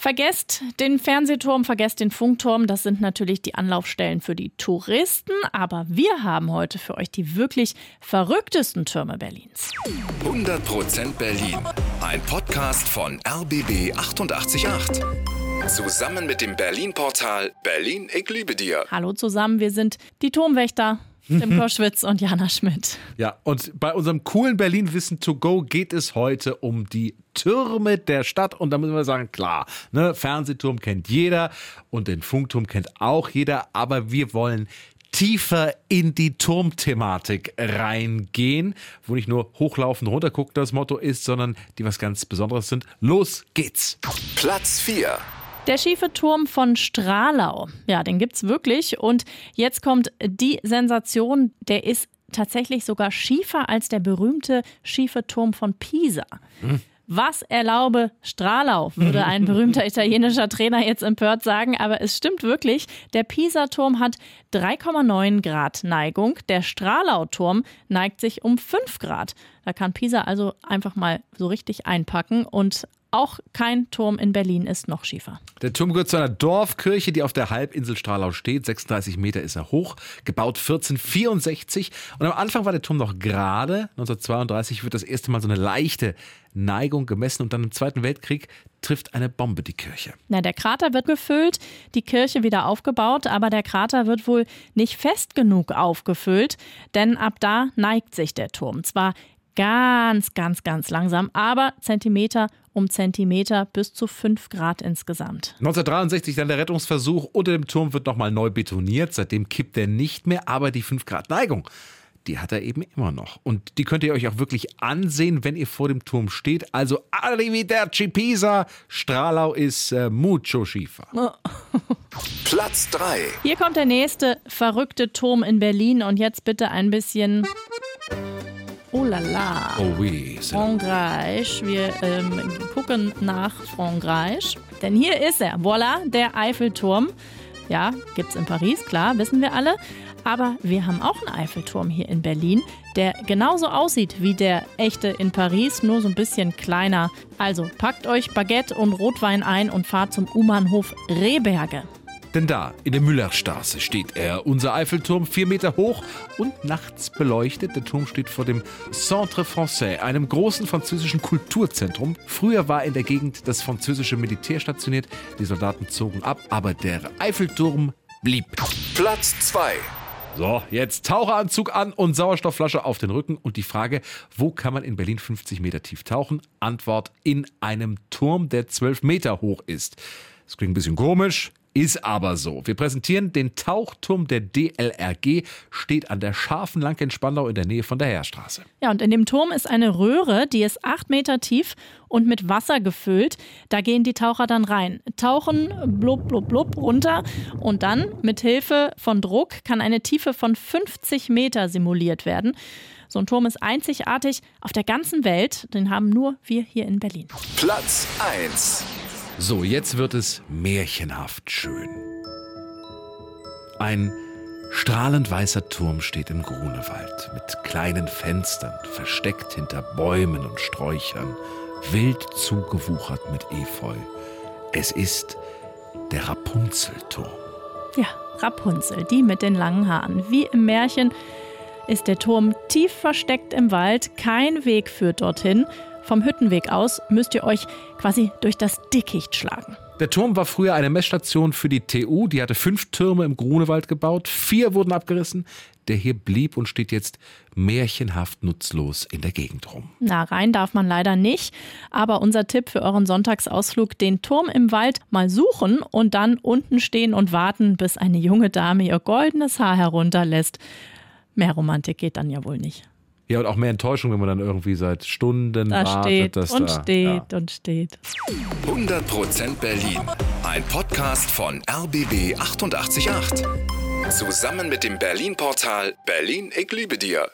Vergesst den Fernsehturm, vergesst den Funkturm. Das sind natürlich die Anlaufstellen für die Touristen. Aber wir haben heute für euch die wirklich verrücktesten Türme Berlins. 100% Berlin. Ein Podcast von RBB 888. Zusammen mit dem Berlin-Portal Berlin, ich liebe dir. Hallo zusammen, wir sind die Turmwächter. Tim Koschwitz und Jana Schmidt. Ja, und bei unserem coolen Berlin-Wissen to go geht es heute um die Türme der Stadt. Und da müssen wir sagen, klar, ne, Fernsehturm kennt jeder und den Funkturm kennt auch jeder, aber wir wollen tiefer in die Turmthematik reingehen, wo nicht nur hochlaufen, runtergucken das Motto ist, sondern die was ganz Besonderes sind. Los geht's! Platz 4. Der schiefe Turm von Stralau. Ja, den gibt's wirklich. Und jetzt kommt die Sensation. Der ist tatsächlich sogar schiefer als der berühmte schiefe Turm von Pisa. Hm. Was erlaube Stralau, würde ein berühmter italienischer Trainer jetzt empört sagen. Aber es stimmt wirklich. Der Pisa-Turm hat 3,9 Grad Neigung. Der Stralau-Turm neigt sich um 5 Grad. Da kann Pisa also einfach mal so richtig einpacken. Und auch kein Turm in Berlin ist noch schiefer. Der Turm gehört zu einer Dorfkirche, die auf der Halbinsel Stralau steht. 36 Meter ist er hoch, gebaut 1464. Und am Anfang war der Turm noch gerade. 1932 wird das erste Mal so eine leichte Neigung gemessen und dann im Zweiten Weltkrieg trifft eine Bombe die Kirche. Na, der Krater wird gefüllt, die Kirche wieder aufgebaut, aber der Krater wird wohl nicht fest genug aufgefüllt, denn ab da neigt sich der Turm. Zwar ganz, ganz, ganz langsam, aber Zentimeter um Zentimeter bis zu 5 Grad insgesamt. 1963 dann der Rettungsversuch. Unter dem Turm wird nochmal neu betoniert. Seitdem kippt er nicht mehr, aber die 5 Grad Neigung die hat er eben immer noch. Und die könnt ihr euch auch wirklich ansehen, wenn ihr vor dem Turm steht. Also Arrivederci Pisa, Stralau ist äh, mucho schiefer. Platz 3. Hier kommt der nächste verrückte Turm in Berlin und jetzt bitte ein bisschen Oh la la. Oh oui. Frankreich. Wir ähm, gucken nach Frankreich. Denn hier ist er. Voilà, der Eiffelturm. Ja, gibt's in Paris, klar, wissen wir alle. Aber wir haben auch einen Eiffelturm hier in Berlin, der genauso aussieht wie der echte in Paris, nur so ein bisschen kleiner. Also packt euch Baguette und Rotwein ein und fahrt zum U-Bahnhof Rehberge. Denn da, in der Müllerstraße, steht er, unser Eiffelturm, vier Meter hoch und nachts beleuchtet. Der Turm steht vor dem Centre Français, einem großen französischen Kulturzentrum. Früher war in der Gegend das französische Militär stationiert. Die Soldaten zogen ab, aber der Eiffelturm blieb. Platz 2. So, jetzt Taucheranzug an und Sauerstoffflasche auf den Rücken. Und die Frage, wo kann man in Berlin 50 Meter tief tauchen? Antwort, in einem Turm, der 12 Meter hoch ist. Das klingt ein bisschen komisch, ist aber so. Wir präsentieren den Tauchturm der DLRG, steht an der scharfen Lang in Spandau in der Nähe von der Heerstraße. Ja, und in dem Turm ist eine Röhre, die ist acht Meter tief und mit Wasser gefüllt. Da gehen die Taucher dann rein, tauchen blub, blub, blub runter und dann mit Hilfe von Druck kann eine Tiefe von 50 Meter simuliert werden. So ein Turm ist einzigartig auf der ganzen Welt. Den haben nur wir hier in Berlin. Platz 1. So, jetzt wird es märchenhaft schön. Ein strahlend weißer Turm steht im Grunewald mit kleinen Fenstern, versteckt hinter Bäumen und Sträuchern, wild zugewuchert mit Efeu. Es ist der Rapunzelturm. Ja, Rapunzel, die mit den langen Haaren. Wie im Märchen ist der Turm tief versteckt im Wald, kein Weg führt dorthin vom Hüttenweg aus müsst ihr euch quasi durch das Dickicht schlagen. Der Turm war früher eine Messstation für die TU. Die hatte fünf Türme im Grunewald gebaut. Vier wurden abgerissen. Der hier blieb und steht jetzt märchenhaft nutzlos in der Gegend rum. Na, rein darf man leider nicht. Aber unser Tipp für euren Sonntagsausflug: den Turm im Wald mal suchen und dann unten stehen und warten, bis eine junge Dame ihr goldenes Haar herunterlässt. Mehr Romantik geht dann ja wohl nicht. Ja, und auch mehr Enttäuschung, wenn man dann irgendwie seit Stunden da wartet. Steht dass und da, steht ja. und steht. 100% Berlin. Ein Podcast von RBB 888. Zusammen mit dem Berlin-Portal Berlin, ich liebe dir.